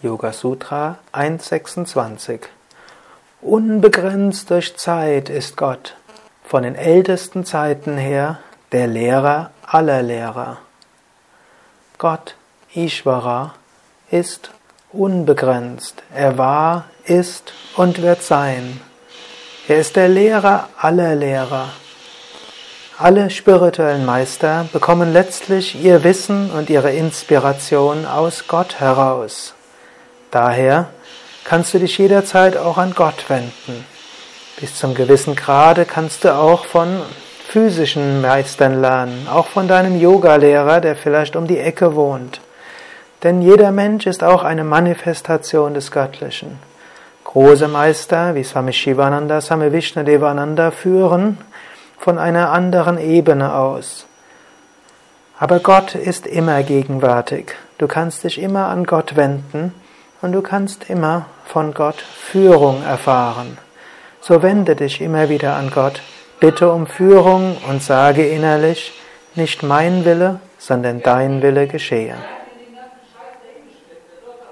Yoga Sutra 1.26 Unbegrenzt durch Zeit ist Gott, von den ältesten Zeiten her der Lehrer aller Lehrer. Gott, Ishvara, ist unbegrenzt. Er war, ist und wird sein. Er ist der Lehrer aller Lehrer. Alle spirituellen Meister bekommen letztlich ihr Wissen und ihre Inspiration aus Gott heraus. Daher kannst du dich jederzeit auch an Gott wenden. Bis zum gewissen Grade kannst du auch von physischen Meistern lernen, auch von deinem Yogalehrer, der vielleicht um die Ecke wohnt. Denn jeder Mensch ist auch eine Manifestation des Göttlichen. Große Meister wie Swami Shivananda, Swami Vishnadevananda führen von einer anderen Ebene aus. Aber Gott ist immer gegenwärtig. Du kannst dich immer an Gott wenden und du kannst immer von Gott Führung erfahren. So wende dich immer wieder an Gott, bitte um Führung und sage innerlich, nicht mein Wille, sondern dein Wille geschehe.